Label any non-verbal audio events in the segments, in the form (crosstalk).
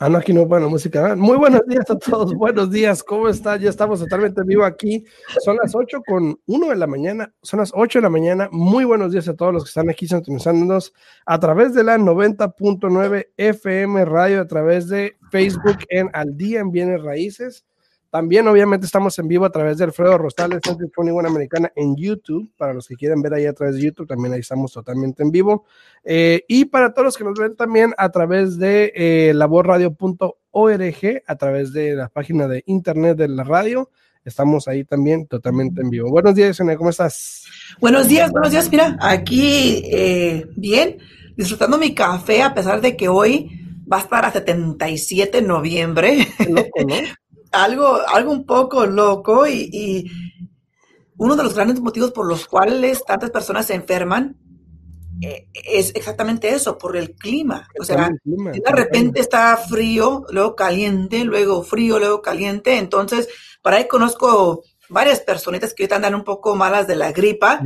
Ah, no, aquí no buena música. Muy buenos días a (laughs) todos. Buenos días. ¿Cómo están? Ya estamos totalmente en vivo aquí. Son las 8 con 1 de la mañana. Son las 8 de la mañana. Muy buenos días a todos los que están aquí sintonizándonos a través de la 90.9 FM radio, a través de Facebook en Al Día en Bienes Raíces también, obviamente, estamos en vivo a través de Alfredo Rostales, Centro Buena Americana en YouTube. Para los que quieran ver ahí a través de YouTube, también ahí estamos totalmente en vivo. Eh, y para todos los que nos ven también a través de eh, laborradio.org, a través de la página de internet de la radio. Estamos ahí también totalmente en vivo. Buenos días, Sonia, ¿cómo estás? Buenos días, buenos días. Mira, aquí eh, bien, disfrutando mi café, a pesar de que hoy va a estar a 77 de noviembre. Loco, ¿no? (laughs) algo, algo un poco loco y, uno de los grandes motivos por los cuales tantas personas se enferman eh, es exactamente eso, por el clima. O sea, de repente está frío, luego caliente, luego frío, luego caliente. Entonces, para ahí conozco varias personitas que ahorita andan un poco malas de la gripa.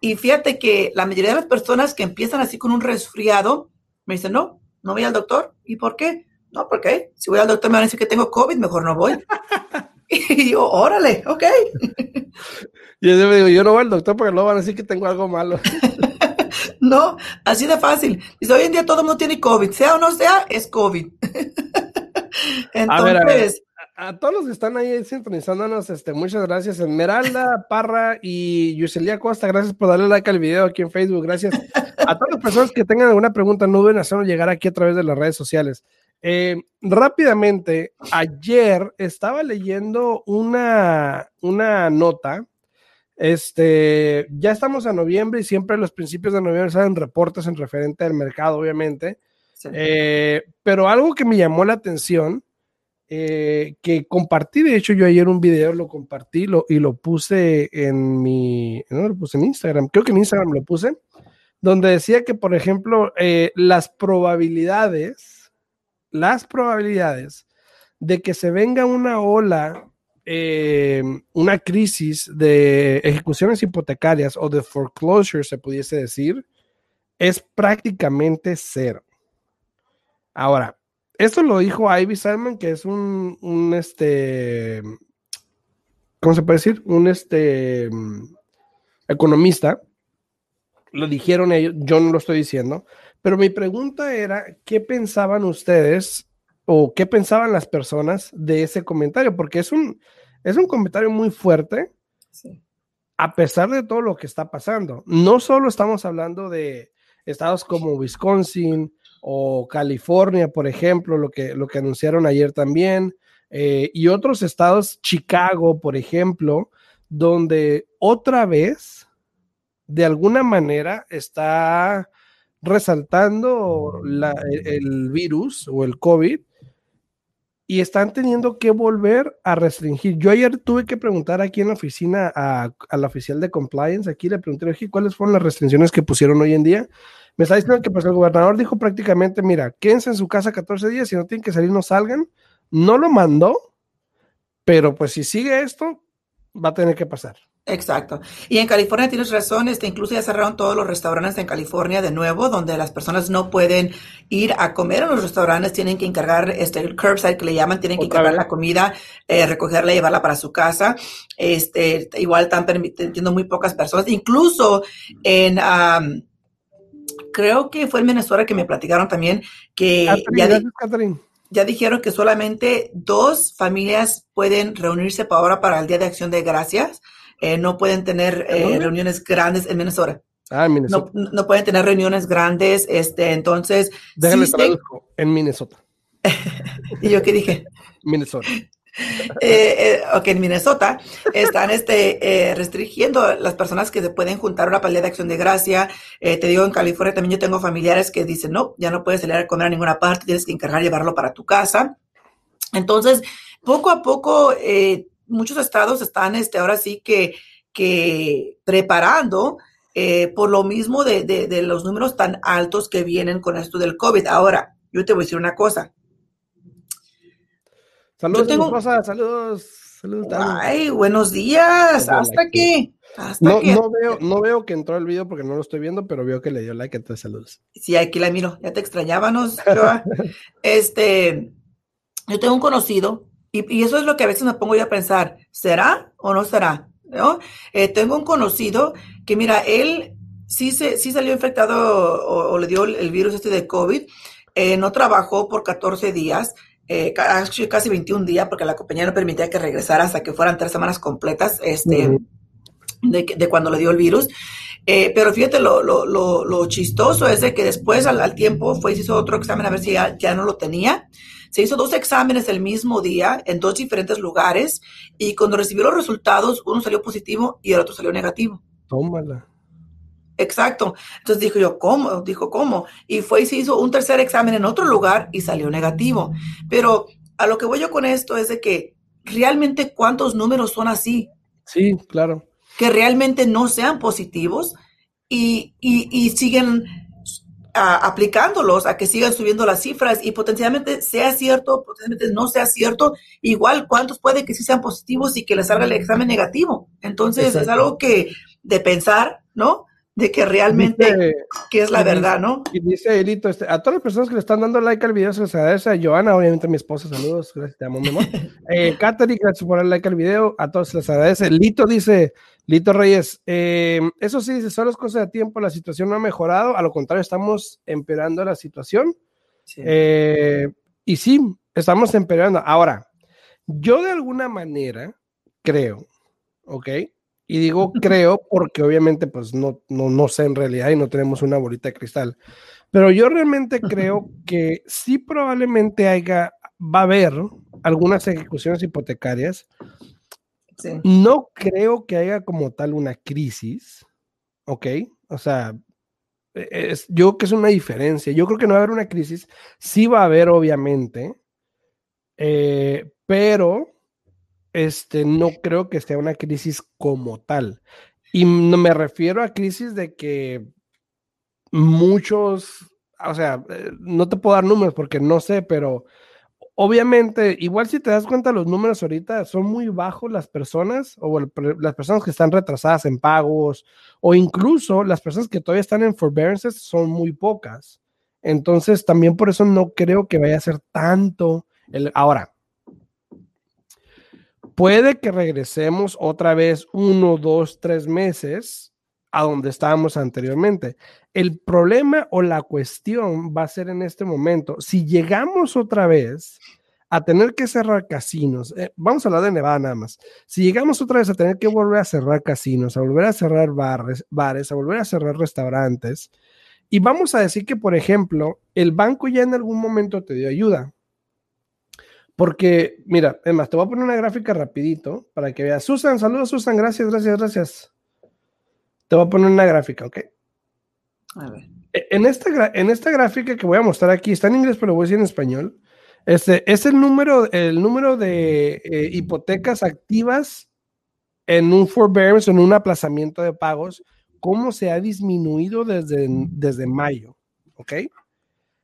Y fíjate que la mayoría de las personas que empiezan así con un resfriado, me dicen, no, no voy al doctor. ¿Y por qué? No, porque si voy al doctor me van a decir que tengo COVID, mejor no voy. (laughs) y yo, órale, ok. (laughs) yo digo, yo no voy al doctor porque luego van a decir que tengo algo malo. (laughs) no, así de fácil. Dice, hoy en día todo el mundo tiene COVID, sea o no sea, es COVID. Entonces, a, todos los que están ahí sintonizándonos, este, muchas gracias. Esmeralda, Parra y Yuselia Costa, gracias por darle like al video aquí en Facebook. Gracias a todas las personas que tengan alguna pregunta, no deben hacernos llegar aquí a través de las redes sociales. Eh, rápidamente, ayer estaba leyendo una, una nota. Este, ya estamos a noviembre y siempre a los principios de noviembre salen reportes en referente al mercado, obviamente. Eh, pero algo que me llamó la atención, eh, que compartí, de hecho, yo ayer un video lo compartí lo, y lo puse en mi, no lo puse en Instagram, creo que en Instagram lo puse, donde decía que, por ejemplo, las probabilidades las probabilidades de que se venga una ola, eh, una crisis de ejecuciones hipotecarias o de foreclosure, se pudiese decir, es prácticamente cero. Ahora, esto lo dijo Ivy Salmon, que es un, un este, ¿cómo se puede decir? Un este, economista. Lo dijeron ellos, yo no lo estoy diciendo. Pero mi pregunta era, ¿qué pensaban ustedes o qué pensaban las personas de ese comentario? Porque es un, es un comentario muy fuerte, a pesar de todo lo que está pasando. No solo estamos hablando de estados como Wisconsin o California, por ejemplo, lo que, lo que anunciaron ayer también, eh, y otros estados, Chicago, por ejemplo, donde otra vez, de alguna manera, está resaltando el, virus o el COVID y están teniendo que volver a restringir. Yo ayer tuve que preguntar aquí en la oficina a, la oficial de compliance, aquí le pregunté, ¿cuáles fueron las restricciones que pusieron hoy en día? Me está diciendo que pues el gobernador dijo prácticamente, mira, quédense en su casa 14 días, si no tienen que salir, no salgan. No lo mandó, pero pues si sigue esto, va a tener que pasar. Exacto. Y en California tienes razón, este, incluso ya cerraron todos los restaurantes en California de nuevo, donde las personas no pueden ir a comer a los restaurantes, tienen que encargar este el curbside que le llaman, tienen que encargar la comida, eh, recogerla y llevarla para su casa. Este, igual están permitiendo muy pocas personas, incluso en creo que fue en Venezuela que me platicaron también que ya, ya dijeron que solamente dos familias pueden reunirse para ahora para el Día de Acción de Gracias eh, no pueden tener eh, reuniones grandes en Minnesota. Ah, en Minnesota. No, pueden tener reuniones grandes, este, entonces. Déjame traduzco, en Minnesota. (laughs) ¿Y yo qué dije? Minnesota. (laughs) Eh, ok, en Minnesota están este, restringiendo las personas que se pueden juntar una pelea de acción de gracia. te digo, en California también yo tengo familiares que dicen, no, ya no puedes salir a comer a ninguna parte, tienes que encargar llevarlo para tu casa. Entonces, poco a poco, muchos estados están este, ahora sí que, que preparando eh, por lo mismo de, de, los números tan altos que vienen con esto del COVID. Ahora, yo te voy a decir una cosa. Saludos, tengo... saludos. Saludos. Ay, buenos días. Hasta que. no, no, veo, no veo que entró el video porque no lo estoy viendo, pero veo que le dio like. Entonces, saludos. Sí, aquí la miro. Ya te extrañábamos. (laughs) este, yo tengo un conocido y, y, eso es lo que a veces me pongo yo a pensar. ¿Será o no será? ¿no? Eh, tengo un conocido que, mira, él sí, se, sí salió infectado o, le dio el, virus este de COVID, eh, no trabajó por 14 días, eh, casi 21 días, porque la compañía no permitía que regresara hasta que fueran tres semanas completas este, de, cuando le dio el virus. pero fíjate, lo, lo, lo, chistoso es de que después al, tiempo fue y hizo otro examen a ver si ya, ya no lo tenía. Se hizo dos exámenes el mismo día en dos diferentes lugares y cuando recibió los resultados, uno salió positivo y el otro salió negativo. Tómala. Exacto. Entonces dijo yo, ¿cómo? Dijo, ¿cómo? Y fue y se hizo un tercer examen en otro lugar y salió negativo. Pero a lo que voy yo con esto es de que realmente cuántos números son así. Sí, claro. Que realmente no sean positivos y, y, y siguen aplicándolos a que sigan subiendo las cifras y potencialmente sea cierto, potencialmente no sea cierto, igual cuántos puede que sí sean positivos y que les salga el examen negativo. Entonces es algo que de pensar, ¿no? De que realmente, que es la verdad, ¿no? Y dice Elito, este, a todas las personas que le están dando like al video, se les agradece a Joana, obviamente a mi esposa, saludos, gracias, te amo, mi amor. (laughs) eh, gracias por darle like al video, a todos se les agradece. Lito dice, Lito Reyes, eh, eso sí, dice, solo es cosa de tiempo, la situación no ha mejorado, a lo contrario, estamos empeorando la situación. Eh, y sí, estamos empeorando. Ahora, yo de alguna manera creo, ¿ok? Y digo (laughs) creo porque obviamente pues no, no, no sé en realidad y no tenemos una bolita de cristal, pero yo realmente creo (laughs) que sí probablemente haya, va a haber algunas ejecuciones hipotecarias no creo que haya como tal una crisis, ¿ok? O sea, e, es, yo creo que es una diferencia. Yo creo que no va a haber una crisis, sí va a haber, obviamente, eh, pero este, no creo que sea una crisis como tal. Y no me refiero a crisis de que muchos, o sea, eh, no te puedo dar números porque no sé, pero obviamente, igual si te das cuenta, los números ahorita son muy bajos las personas o las personas que están retrasadas en pagos o incluso las personas que todavía están en forbearances son muy pocas. Entonces, también por eso no creo que vaya a ser tanto. El, ahora, puede que regresemos otra vez uno, dos, tres meses a donde estábamos anteriormente. El problema o la cuestión va a ser en este momento, si llegamos otra vez a tener que cerrar casinos, eh, vamos a hablar de Nevada nada más, si llegamos otra vez a tener que volver a cerrar casinos, a volver a cerrar bares, bares a volver a cerrar restaurantes, y vamos a decir que, por ejemplo, el banco ya en algún momento te dio ayuda. Porque, mira, es más, te voy a poner una gráfica rapidito para que veas. Susan, saludos Susan, gracias, gracias, gracias. Te voy a poner una gráfica, ¿ok? A ver. E, en esta, en esta gráfica que voy a mostrar aquí, está en inglés, pero voy a decir en español. Este es el número, el número de eh, hipotecas activas en un forbearance, en un aplazamiento de pagos, cómo se ha disminuido desde, desde mayo. ¿Ok?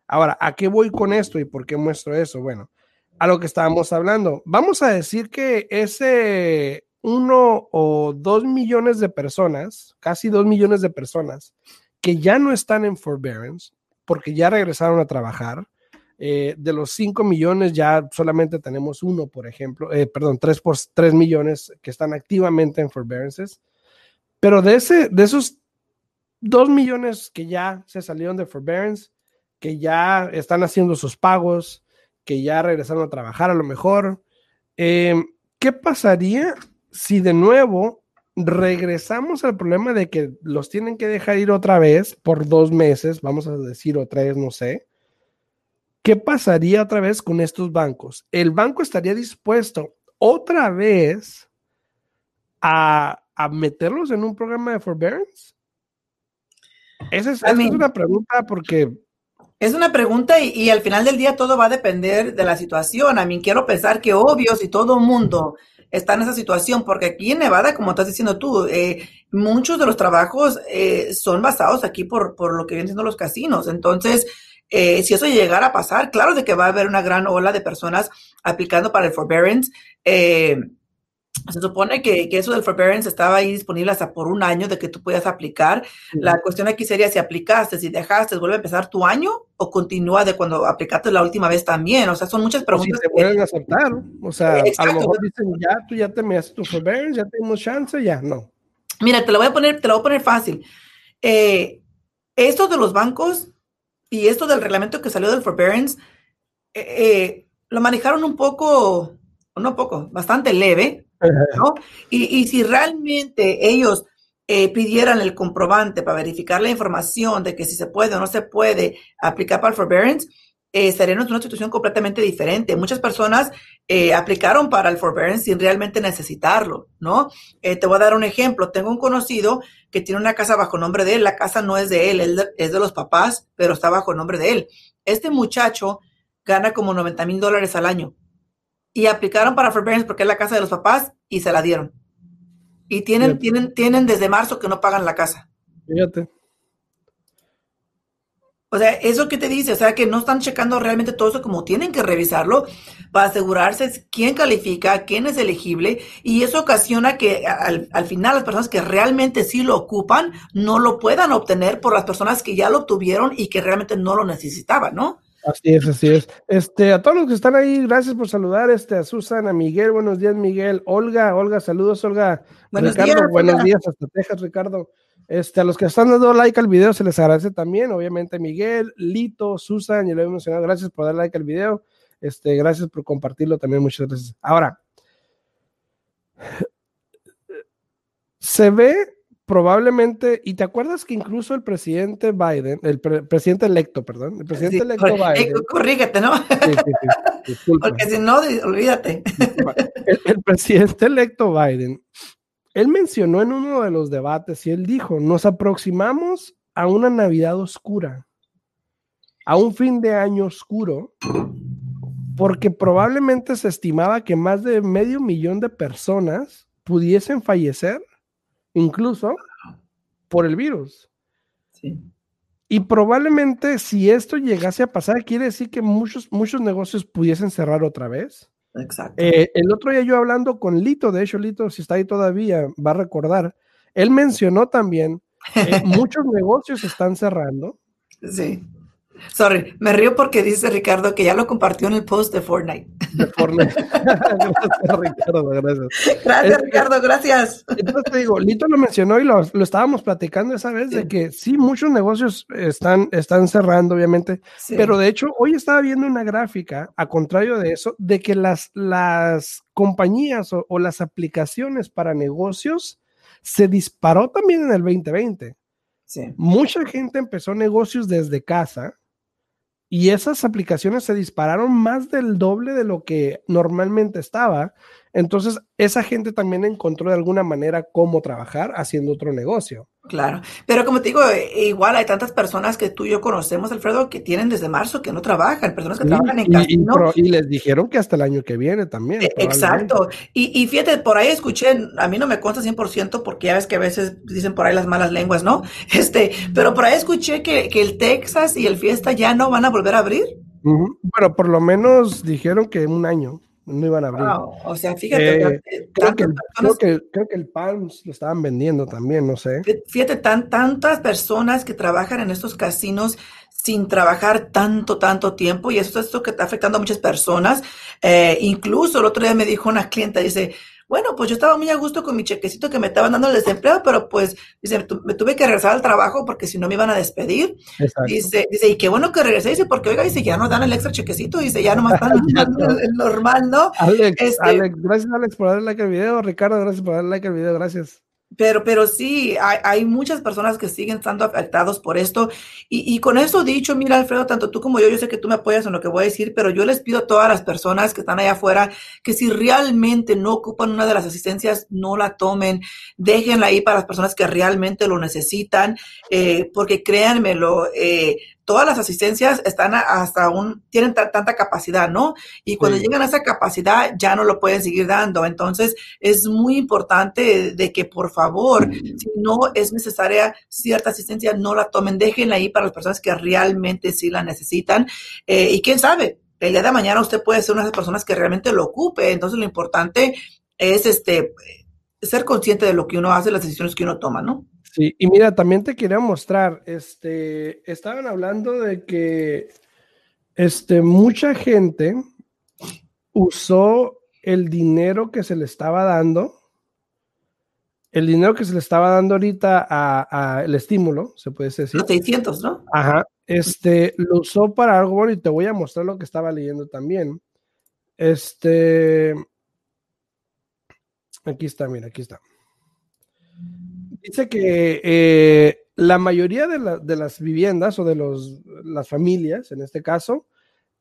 Ahora, ¿a qué voy con esto y por qué muestro eso? Bueno, a lo que estábamos hablando. Vamos a decir que ese uno o dos millones de personas, casi dos millones de personas, que ya no están en forbearance porque ya regresaron a trabajar. Eh, de los cinco millones ya solamente tenemos uno, por ejemplo, eh, perdón, tres por tres millones que están activamente en forbearances. Pero de, ese, de esos dos millones que ya se salieron de forbearance, que ya están haciendo sus pagos, que ya regresaron a trabajar a lo mejor, eh, ¿qué pasaría si de nuevo regresamos al problema de que los tienen que dejar ir otra vez por dos meses, vamos a decir o tres, no sé, ¿qué pasaría otra vez con estos bancos? El banco estaría dispuesto otra vez a, meterlos en un programa de forbearance? Esa es, una pregunta porque... Es una pregunta y, al final del día todo va a depender de la situación. A mí quiero pensar que obvio si todo el mundo está en esa situación, porque aquí en Nevada, como estás diciendo tú, eh, muchos de los trabajos eh, son basados aquí por, por lo que vienen siendo los casinos. Entonces, eh, si eso llegara a pasar, claro de que va a haber una gran ola de personas aplicando para el forbearance. Se supone que, que, eso del forbearance estaba ahí disponible hasta por un año de que tú puedas aplicar. La cuestión aquí sería si aplicaste, si dejaste, vuelve a empezar tu año o continúa de cuando aplicaste la última vez también. O sea, son muchas preguntas. O si te vuelven a aceptar. O sea, a lo mejor dicen, ya, tú ya te tu forbearance, ya tenemos chance, ya, no. Mira, te lo voy a poner, te lo voy a poner fácil. Eh, esto de los bancos y esto del reglamento que salió del forbearance, eh, eh, lo manejaron un poco, no poco, bastante leve, ¿no? Y, si realmente ellos eh, pidieran el comprobante para verificar la información de que si se puede o no se puede aplicar para el forbearance, estaríamos en una situación completamente diferente. Muchas personas aplicaron para el forbearance sin realmente necesitarlo, ¿no? te voy a dar un ejemplo. Tengo un conocido que tiene una casa bajo nombre de él. La casa no es de él, es de los papás, pero está bajo nombre de él. Este muchacho gana como 90 mil dólares al año. Y aplicaron para forbearance porque es la casa de los papás y se la dieron. Y tienen, tienen, tienen desde marzo que no pagan la casa. Fíjate. O sea, eso que te dice, o sea, que no están checando realmente todo eso como tienen que revisarlo para asegurarse quién califica, quién es elegible, y eso ocasiona que al, final las personas que realmente sí lo ocupan no lo puedan obtener por las personas que ya lo obtuvieron y que realmente no lo necesitaban, ¿no? Así es, así es. Este, a todos los que están ahí, gracias por saludar, este, a Susan, a Miguel, buenos días, Miguel, Olga, Olga, saludos, Olga. Buenos Ricardo, días, buenos días hasta Texas, Ricardo. Este, a los que están dando like al video se les agradece también, obviamente Miguel, Lito, Susan, ya lo he mencionado, gracias por dar like al video, este, gracias por compartirlo también, muchas gracias. Ahora, se ve probablemente, y te acuerdas que incluso el presidente Biden, el presidente electo, perdón, el presidente electo (laughs) Biden. corrígete, ¿no? Sí, sí, Porque si no, olvídate. el presidente electo Biden él mencionó en uno de los debates y él dijo, nos aproximamos a una Navidad oscura, a un fin de año oscuro, porque probablemente se estimaba que más de medio millón de personas pudiesen fallecer, incluso por el virus. Y probablemente si esto llegase a pasar, quiere decir que muchos, muchos negocios pudiesen cerrar otra vez. Exacto. Eh, el otro día yo hablando con Lito, de hecho Lito, si está ahí todavía, va a recordar, él mencionó también, que (laughs) muchos negocios están cerrando. Sí. Sorry, me río porque dice Ricardo que ya lo compartió en el post de Fortnite. De Fortnite. (laughs) gracias, Ricardo, gracias. Gracias, Ricardo, gracias. Entonces te digo, Lito lo mencionó y lo, estábamos platicando esa vez de que sí, muchos negocios están, están cerrando, obviamente, pero de hecho hoy estaba viendo una gráfica, a contrario de eso, de que las, las compañías o, o las aplicaciones para negocios se disparó también en el 2020. Sí. Mucha gente empezó negocios desde casa y esas aplicaciones se dispararon más del doble de lo que normalmente estaba. Entonces, esa gente también encontró de alguna manera cómo trabajar haciendo otro negocio. Claro, pero como te digo, eh, igual hay tantas personas que tú y yo conocemos, Alfredo, que tienen desde marzo que no trabajan, personas que trabajan en casino. Y, les dijeron que hasta el año que viene también. Eh, exacto. Y, y, fíjate, por ahí escuché, a mí no me consta 100% porque ya ves que a veces dicen por ahí las malas lenguas, ¿no? (laughs) Este, pero por ahí escuché que, que el Texas y el Fiesta ya no van a volver a abrir. Bueno, por lo menos dijeron que un año no iban a abrir. o sea, fíjate. Eh, creo, que, creo, que, creo, que, el PALMS lo estaban vendiendo también, no sé. Fíjate, tan, tantas personas que trabajan en estos casinos sin trabajar tanto, tanto tiempo y eso es esto que está afectando a muchas personas. Eh, incluso el otro día me dijo una clienta, dice, bueno, pues yo estaba muy a gusto con mi chequecito que me estaban dando el desempleo, pero pues, dice, me tuve que regresar al trabajo porque si no me iban a despedir. Dice, dice, y qué bueno que regresé, dice, porque oiga, dice, ya no dan el extra chequecito, dice, ya nomás están (laughs) dando el normal, ¿no? Alex, este Alex, gracias Alex por darle like al video, Ricardo, gracias por darle like al video, gracias. Pero, pero sí, hay, hay, muchas personas que siguen estando afectados por esto. Y, y, con eso dicho, mira, Alfredo, tanto tú como yo, yo sé que tú me apoyas en lo que voy a decir, pero yo les pido a todas las personas que están allá afuera que si realmente no ocupan una de las asistencias, no la tomen, déjenla ahí para las personas que realmente lo necesitan, eh, porque créanmelo, eh, todas las asistencias están hasta un, tienen tanta capacidad, ¿no? Y cuando llegan a esa capacidad ya no lo pueden seguir dando. Entonces es muy importante de que por favor, si no es necesaria cierta asistencia, no la tomen, déjenla ahí para las personas que realmente sí la necesitan. Eh, y quién sabe, el día de mañana usted puede ser una de las personas que realmente lo ocupe. Entonces lo importante es este ser consciente de lo que uno hace, las decisiones que uno toma, ¿no? Sí, y mira, también te quería mostrar, este, estaban hablando de que este, mucha gente usó el dinero que se le estaba dando, el dinero que se le estaba dando ahorita a, el estímulo, se puede decir. Los 600, ¿no? Ajá, este, lo usó para algo bueno y te voy a mostrar lo que estaba leyendo también. Este, aquí está, mira, aquí está. Dice que eh, la mayoría de, las viviendas o de los, las familias, en este caso,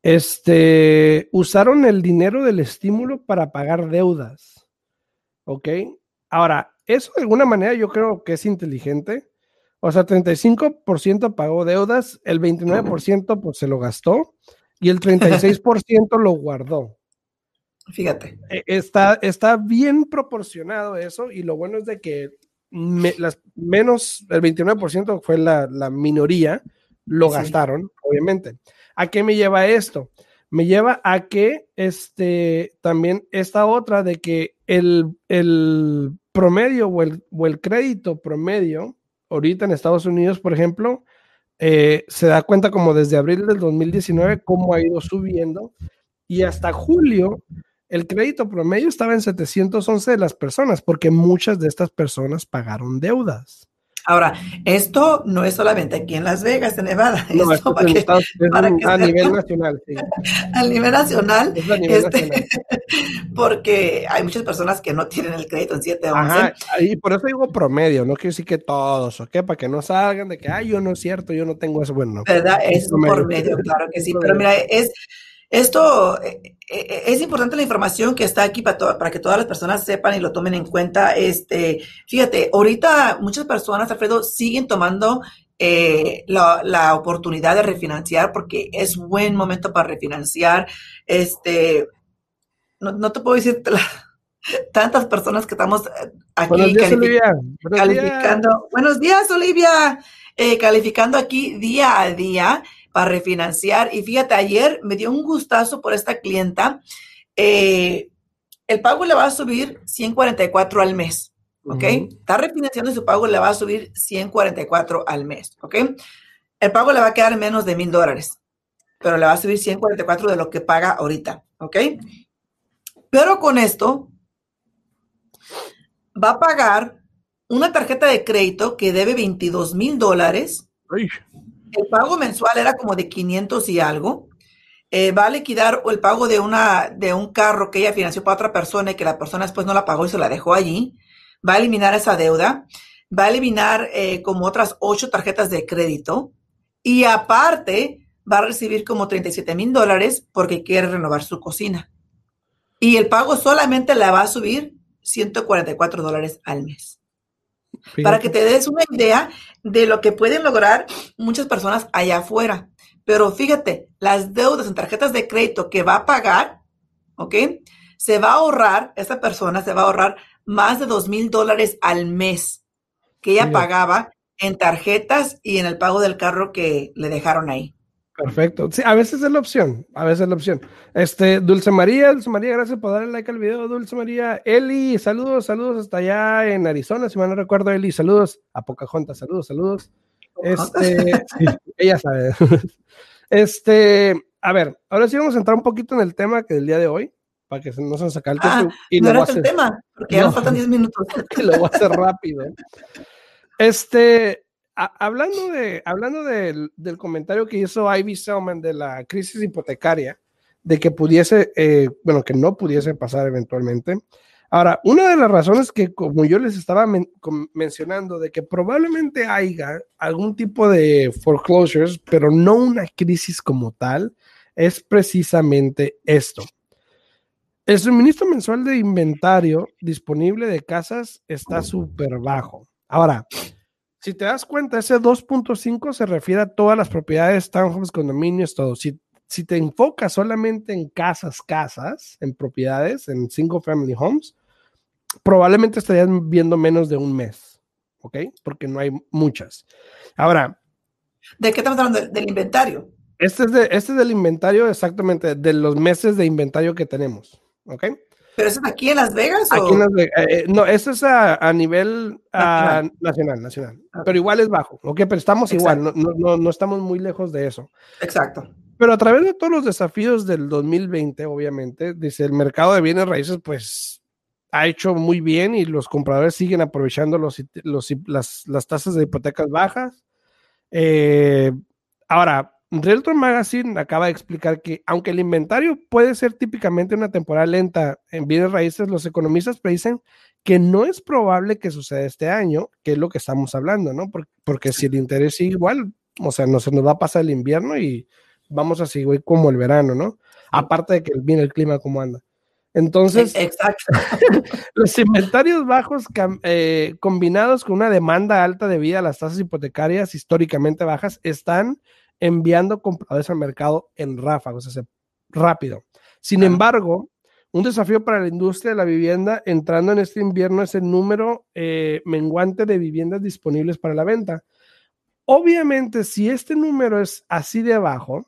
este, usaron el dinero del estímulo para pagar deudas. ¿Ok? Ahora, eso de alguna manera yo creo que es inteligente. O sea, 35% pagó deudas, el 29% pues se lo gastó y el 36% lo guardó. Fíjate. E, está, está bien proporcionado eso y lo bueno es de que las, menos el 29% fue la, la, minoría, lo gastaron, obviamente. ¿A qué me lleva esto? Me lleva a que este, también esta otra de que el, el promedio o el, o el, crédito promedio, ahorita en Estados Unidos, por ejemplo, eh, se da cuenta como desde abril del 2019 cómo ha ido subiendo y hasta julio el crédito promedio estaba en 711 de las personas, porque muchas de estas personas pagaron deudas. Ahora, esto no es solamente aquí en Las Vegas, en Nevada. No, esto para que, a nivel nacional, sí. (laughs) A nivel nacional. Es a nivel este, nacional. (laughs) Porque hay muchas personas que no tienen el crédito en 711. Ajá, y por eso digo promedio, no quiero decir que todos, ¿ok? Para que no salgan de que, ay, yo no es cierto, yo no tengo eso. Bueno, no. ¿Verdad? Es por medio, claro que sí. Pero mira, es esto eh, eh, es importante la información que está aquí para, para que todas las personas sepan y lo tomen en cuenta. Este, fíjate, ahorita muchas personas, Alfredo, siguen tomando eh, la, oportunidad de refinanciar porque es buen momento para refinanciar. Este, no, te puedo decir (laughs) tantas personas que estamos aquí calificando. Buenos días, Olivia. calificando aquí día a día para refinanciar. Y fíjate, ayer me dio un gustazo por esta clienta. Eh, el pago le va a subir 144 al mes, ¿ok? Está refinanciando y su pago le va a subir 144 al mes, ¿ok? El pago le va a quedar menos de mil dólares, pero le va a subir 144 de lo que paga ahorita, ¿ok? Pero con esto va a pagar una tarjeta de crédito que debe 22 mil dólares el pago mensual era como de 500 y algo. Eh, va a liquidar el pago de, una, de un carro que ella financió para otra persona y que la persona después no la pagó y se la dejó allí. Va a eliminar esa deuda. Va a eliminar eh, como otras ocho tarjetas de crédito. Y aparte, va a recibir como 37 mil dólares porque quiere renovar su cocina. Y el pago solamente le va a subir 144 dólares al mes. Para que te des una idea de lo que pueden lograr muchas personas allá afuera. Pero fíjate, las deudas en tarjetas de crédito que va a pagar, ¿ok? Se va a ahorrar, esa persona se va a ahorrar más de dos mil dólares al mes que ella pagaba en tarjetas y en el pago del carro que le dejaron ahí. Perfecto. Sí, a veces es la opción, a veces es la opción. Este, Dulce María, Dulce María, gracias por darle like al video, Dulce María. Eli, saludos, saludos hasta allá en Arizona, si mal no recuerdo, Eli, saludos. A Pocahontas, saludos, saludos. Este, (laughs) ella sabe. Este, a ver, ahora sí vamos a entrar un poquito en el tema que del día de hoy, para que no se nos saque el. Ah, y no era el tema, porque ya nos faltan 10 minutos. (laughs) lo voy a hacer rápido. Este, hablando de, hablando del, comentario que hizo Ivy Selman de la crisis hipotecaria, de que pudiese, eh, bueno, que no pudiese pasar eventualmente, Ahora, una de las razones que, como yo les estaba mencionando, de que probablemente haya algún tipo de foreclosures, pero no una crisis como tal, es precisamente esto. El suministro mensual de inventario disponible de casas está súper bajo. Ahora, si te das cuenta, ese 2.5 se refiere a todas las propiedades, townhomes, condominios, todo. Si, si te enfocas solamente en casas, casas, en propiedades, en single family homes, probablemente estarían viendo menos de un mes, ¿ok? Porque no hay muchas. Ahora. ¿De qué estamos hablando? Del inventario. Este es, de, este es del inventario exactamente, de los meses de inventario que tenemos, ¿ok? ¿Pero eso es aquí en Las Vegas? Aquí en Las Vegas. Eh, eh, no, eso es a, nivel nacional. nacional, Pero igual es bajo, ¿ok? Pero estamos igual, no, no, no estamos muy lejos de eso. Exacto. Pero a través de todos los desafíos del 2020, obviamente, dice el mercado de bienes raíces, pues ha hecho muy bien y los compradores siguen aprovechando los, las, las, tasas de hipotecas bajas. Eh, ahora, Realtor Magazine acaba de explicar que aunque el inventario puede ser típicamente una temporada lenta en bienes raíces, los economistas predicen que no es probable que suceda este año, que es lo que estamos hablando, ¿no? Porque, si el interés sigue igual, o sea, no se nos va a pasar el invierno y vamos a seguir como el verano, ¿no? Aparte de que viene el clima como anda. Entonces, (laughs) los inventarios bajos eh, combinados con una demanda alta debido a las tasas hipotecarias históricamente bajas están enviando compradores al mercado en ráfagos, o sea, rápido. Sin embargo, un desafío para la industria de la vivienda entrando en este invierno es el número eh, menguante de viviendas disponibles para la venta. Obviamente, si este número es así de bajo,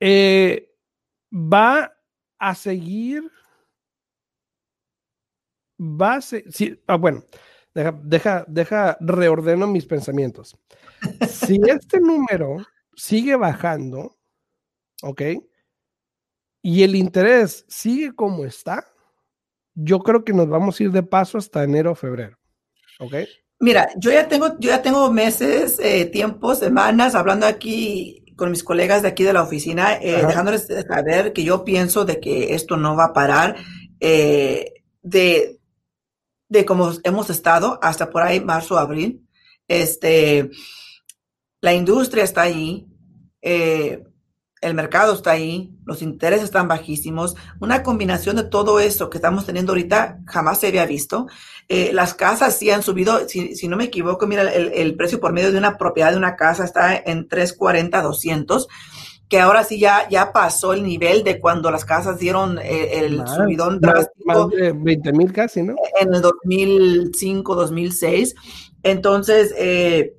eh, va a seguir. Va a ah, bueno, deja, deja, deja, reordeno mis pensamientos. Si este número sigue bajando, ¿ok? Y el interés sigue como está, yo creo que nos vamos a ir de paso hasta enero o febrero, ¿ok? Mira, yo ya tengo, yo ya tengo meses, eh, tiempos, semanas hablando aquí con mis colegas de aquí de la oficina, eh, dejándoles saber que yo pienso de que esto no va a parar eh, de, de como hemos estado hasta por ahí marzo, abril. Este, la industria está ahí. Eh, el mercado está ahí, los intereses están bajísimos, una combinación de todo esto que estamos teniendo ahorita jamás se había visto. Eh, las casas sí han subido, si, no me equivoco, mira, el, precio por medio de una propiedad de una casa está en 340, 200 que ahora sí ya, ya pasó el nivel de cuando las casas dieron eh, el subidón drástico. Más de 20 mil casi, ¿no? En el 2005, 2006. Entonces, eh,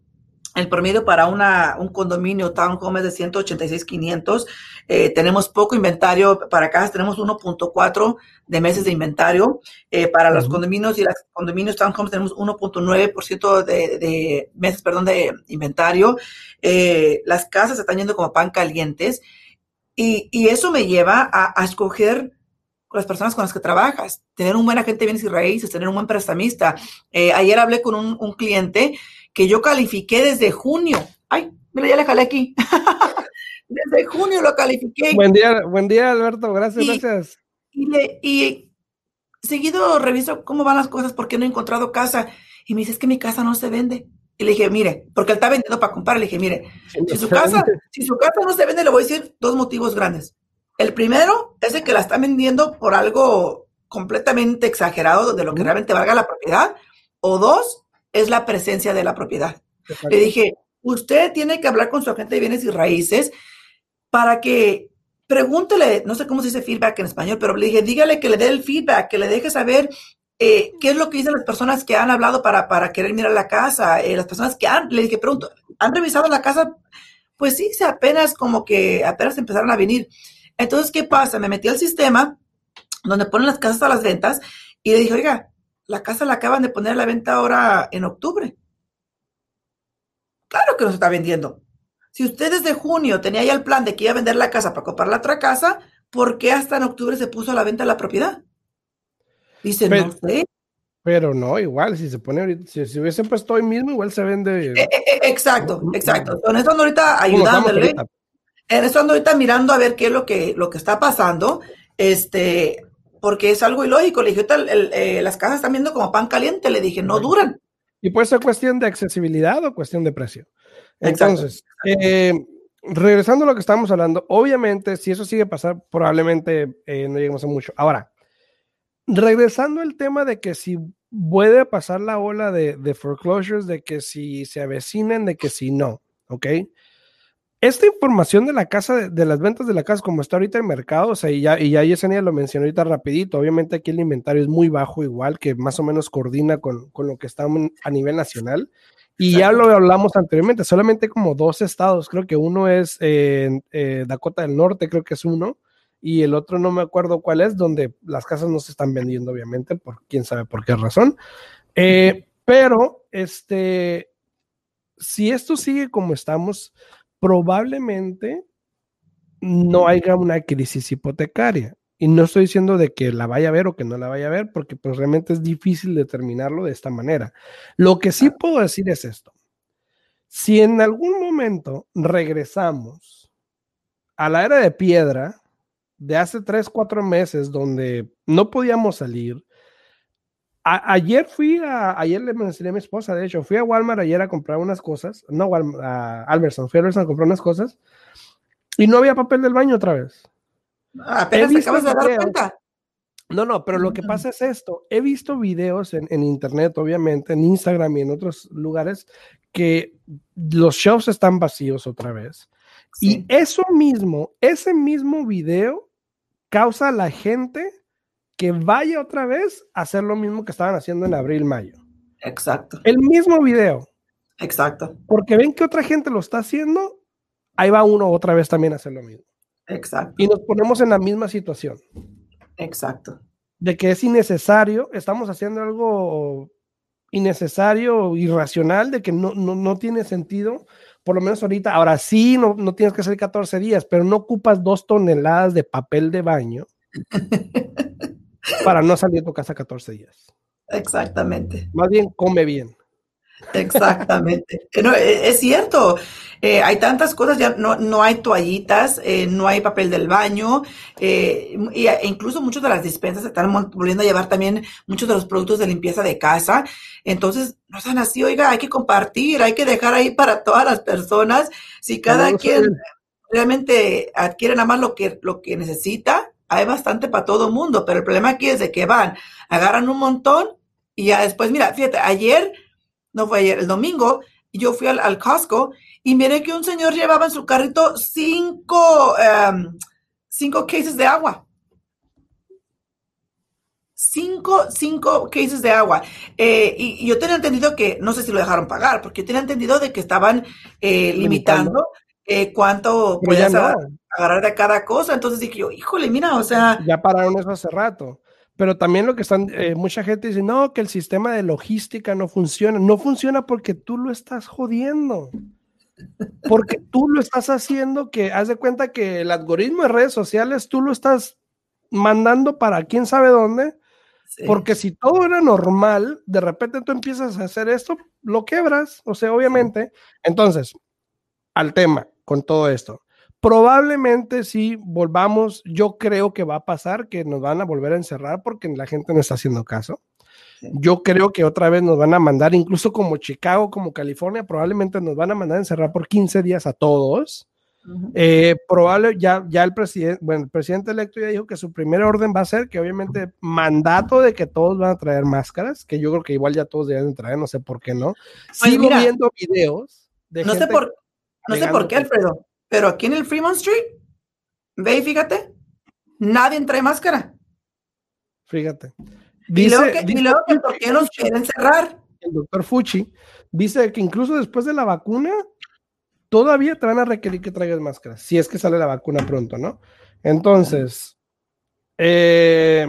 el promedio para una, un condominio townhome es de 186,500. Eh, tenemos poco inventario para casas, tenemos 1.4 de meses de inventario. Eh, para los condominios y los condominios townhomes tenemos 1.9% de, de meses, perdón, de inventario. Eh, las casas están yendo como pan calientes y, y eso me lleva a, a escoger las personas con las que trabajas, tener un buen agente de bienes y raíces, tener un buen prestamista. Eh, ayer hablé con un, un cliente que yo califiqué desde junio. Ay, mira, ya le jalé aquí. (laughs) desde junio lo califiqué. Buen día, buen día, Alberto. Gracias, gracias. Y, seguido reviso cómo van las cosas porque no he encontrado casa. Y me dice, es que mi casa no se vende. Y le dije, mire, porque él está vendiendo para comprar. Le dije, mire, si, su casa, si su casa no se vende, le voy a decir dos motivos grandes. El primero es de que la están vendiendo por algo completamente exagerado de lo que realmente valga la propiedad. O dos, es la presencia de la propiedad. Le dije, usted tiene que hablar con su agente de bienes y raíces para que pregúntele, no sé cómo se dice feedback en español, pero le dije, dígale que le dé el feedback, que le deje saber eh, qué es lo que dicen las personas que han hablado para, para querer mirar la casa, eh, las personas que han, le dije, pregunto, ¿han revisado la casa? Pues sí, apenas como que apenas empezaron a venir. Entonces, ¿qué pasa? Me metí al sistema donde ponen las casas a las ventas y le dije, oiga, la casa la acaban de poner a la venta ahora en octubre. Claro que no se está vendiendo. Si usted desde junio tenía ya el plan de que iba a vender la casa para comprar la otra casa, ¿por qué hasta en octubre se puso a la venta la propiedad? Dice, no sé. Pero no, igual, si se pone si, si hubiese puesto hoy mismo, igual se vende. Eh, eh, eh, exacto, exacto. Con eso ando ahorita ayudándole. En eso ando ahorita mirando a ver qué es lo que, lo que está pasando. Este, porque es algo ilógico. Le dije, eh, las casas están viendo como pan caliente. Le dije, no duran. Y puede ser cuestión de accesibilidad o cuestión de precio. Entonces, eh, regresando a lo que estamos hablando, obviamente, si eso sigue pasar, probablemente eh, no lleguemos a mucho. Ahora, regresando al tema de que si puede pasar la ola de, de foreclosures, de que si se avecinen, de que si no, ¿ok? Esta información de la casa, de, las ventas de la casa, como está ahorita el mercado, o sea, y ya, y ya Yesenia lo mencionó ahorita rapidito, obviamente aquí el inventario es muy bajo igual, que más o menos coordina con, con lo que está a nivel nacional. Y ya lo hablamos anteriormente, solamente como dos estados, creo que uno es eh, Dakota del Norte, creo que es uno, y el otro no me acuerdo cuál es, donde las casas no se están vendiendo, obviamente, por quién sabe por qué razón. Eh, pero, este, si esto sigue como estamos, probablemente no haya una crisis hipotecaria. Y no estoy diciendo de que la vaya a ver o que no la vaya a ver, porque pues realmente es difícil determinarlo de esta manera. Lo que sí puedo decir es esto. Si en algún momento regresamos a la era de piedra de hace tres, cuatro meses, donde no podíamos salir, ayer fui a, ayer le mencioné a mi esposa, de hecho, fui a Walmart ayer a comprar unas cosas, no Walmart, a Alberson, fui a Alberson a comprar unas cosas y no había papel del baño otra vez. Ah, apenas te acabas de dar cuenta. No, no, pero lo que mm. pasa es esto. He visto videos en, en, internet, obviamente, en Instagram y en otros lugares, que los shows están vacíos otra vez. Y eso mismo, ese mismo video causa a la gente que vaya otra vez a hacer lo mismo que estaban haciendo en abril, mayo. Exacto. El mismo video. Exacto. Porque ven que otra gente lo está haciendo, ahí va uno otra vez también a hacer lo mismo. Exacto. Y nos ponemos en la misma situación. Exacto. De que es innecesario, estamos haciendo algo innecesario, irracional, de que no, no, no tiene sentido, por lo menos ahorita, ahora sí, no, no tienes que hacer 14 días, pero no ocupas dos toneladas de papel de baño (laughs) para no salir de tu casa 14 días. Exactamente. Más bien, come bien. Exactamente. No, e, es cierto. Eh, hay tantas cosas, ya no, no hay toallitas, eh, no hay papel del baño, eh, e incluso muchas de las dispensas se están volviendo a llevar también muchos de los productos de limpieza de casa. Entonces, no sean así, oiga, hay que compartir, hay que dejar ahí para todas las personas. Si cada quien realmente adquiere nada más lo que, lo que necesita, hay bastante para todo mundo, pero el problema aquí es de que van, agarran un montón y ya después, mira, fíjate, ayer, no fue ayer, el domingo, yo fui al, al Costco y miré que un señor llevaba en su carrito cinco, um, cinco cases de agua. Cinco, cinco cases de agua. Eh, y, yo tenía entendido que, no sé si lo dejaron pagar, porque yo tenía entendido de que estaban eh, limitando eh, cuánto podías agarrar de cada cosa. Entonces dije yo, híjole, mira, o sea. Ya pararon eso hace rato. Pero también lo que están, eh, mucha gente dice, no, que el sistema de logística no funciona. No funciona porque tú lo estás jodiendo. Porque tú lo estás haciendo que, haz de cuenta que el algoritmo de redes sociales, tú lo estás mandando para quién sabe dónde. Porque si todo era normal, de repente tú empiezas a hacer esto, lo quebras, o sea, obviamente. Entonces, al tema con todo esto. Probablemente si volvamos, yo creo que va a pasar que nos van a volver a encerrar porque la gente no está haciendo caso. Yo creo que otra vez nos van a mandar, incluso como Chicago, como California, probablemente nos van a mandar a encerrar por 15 días a todos. Eh, probable, ya, ya el presidente, bueno, el presidente electo ya dijo que su primer orden va a ser que obviamente mandato de que todos van a traer máscaras, que yo creo que igual ya todos deben traer, no sé por qué no. Sigo viendo videos de no sé por no sé por qué, Alfredo, pero aquí en el Fremont Street, ve y fíjate, nadie trae máscara. Fíjate. Dice, y luego, que, por qué nos quieren cerrar. El doctor Fuchi dice que incluso después de la vacuna, todavía te van a requerir que traigas máscara, si es que sale la vacuna pronto, ¿no? Entonces, eh,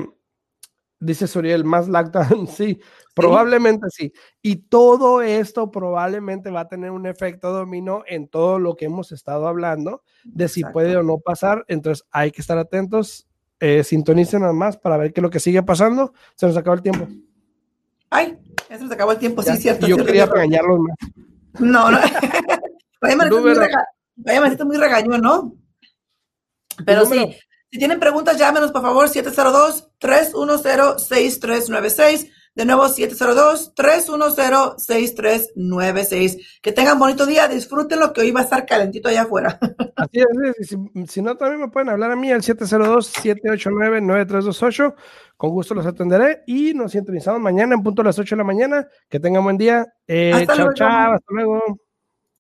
dice Suriel, más lactan, (laughs) sí, Probablemente sí. Y todo esto probablemente va a tener un efecto dominó en todo lo que hemos estado hablando de si puede o no pasar. Entonces hay que estar atentos. Eh, sintonicen nada más para ver qué es lo que sigue pasando. Se nos acabó el tiempo. Ay, ya se nos acabó el tiempo, sí, cierto. Yo quería regañarlos más. No, no. (laughs) Vaya, muy, rega muy regañón, ¿no? Pero sí, Si tienen preguntas, llámenos por favor 702-310-6396. De nuevo, 702-310-6396. Que tengan bonito día, disfrútenlo, que hoy va a estar calentito allá afuera. (laughs) Así es, si, si no, también me pueden hablar a mí al 702-789-9328. Con gusto los atenderé y nos sintonizamos mañana en punto a las 8 de la mañana. Que tengan buen día. Eh, chao, chao. Hasta luego.